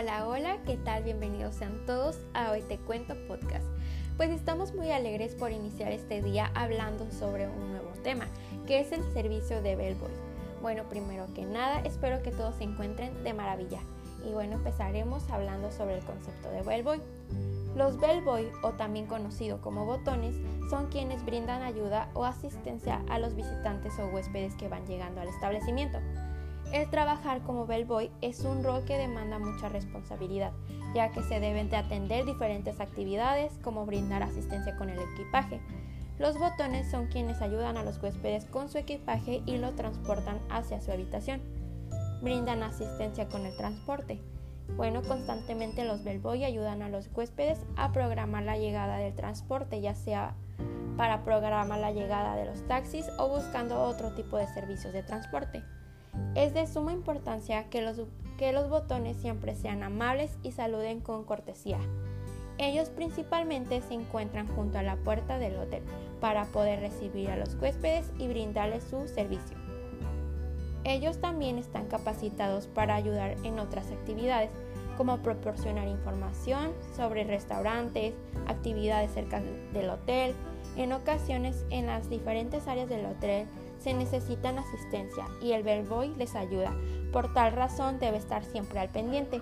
Hola, hola, ¿qué tal? Bienvenidos sean todos a Hoy Te Cuento Podcast. Pues estamos muy alegres por iniciar este día hablando sobre un nuevo tema, que es el servicio de Bellboy. Bueno, primero que nada, espero que todos se encuentren de maravilla. Y bueno, empezaremos hablando sobre el concepto de Bellboy. Los bellboy, o también conocido como botones, son quienes brindan ayuda o asistencia a los visitantes o huéspedes que van llegando al establecimiento. El trabajar como bellboy es un rol que demanda mucha responsabilidad, ya que se deben de atender diferentes actividades como brindar asistencia con el equipaje. Los botones son quienes ayudan a los huéspedes con su equipaje y lo transportan hacia su habitación. Brindan asistencia con el transporte. Bueno, constantemente los bellboy ayudan a los huéspedes a programar la llegada del transporte, ya sea para programar la llegada de los taxis o buscando otro tipo de servicios de transporte. Es de suma importancia que los, que los botones siempre sean amables y saluden con cortesía. Ellos principalmente se encuentran junto a la puerta del hotel para poder recibir a los huéspedes y brindarles su servicio. Ellos también están capacitados para ayudar en otras actividades, como proporcionar información sobre restaurantes, actividades cerca del hotel. En ocasiones, en las diferentes áreas del hotel se necesitan asistencia y el bellboy les ayuda. Por tal razón debe estar siempre al pendiente.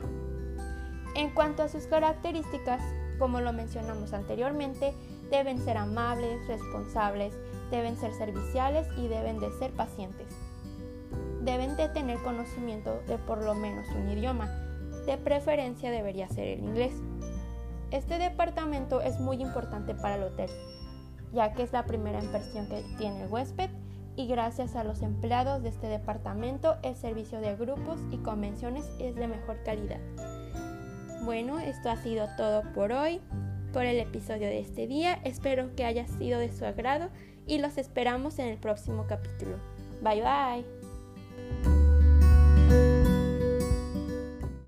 En cuanto a sus características, como lo mencionamos anteriormente, deben ser amables, responsables, deben ser serviciales y deben de ser pacientes. Deben de tener conocimiento de por lo menos un idioma, de preferencia debería ser el inglés. Este departamento es muy importante para el hotel, ya que es la primera impresión que tiene el huésped y gracias a los empleados de este departamento el servicio de grupos y convenciones es de mejor calidad. Bueno, esto ha sido todo por hoy, por el episodio de este día. Espero que haya sido de su agrado y los esperamos en el próximo capítulo. Bye bye.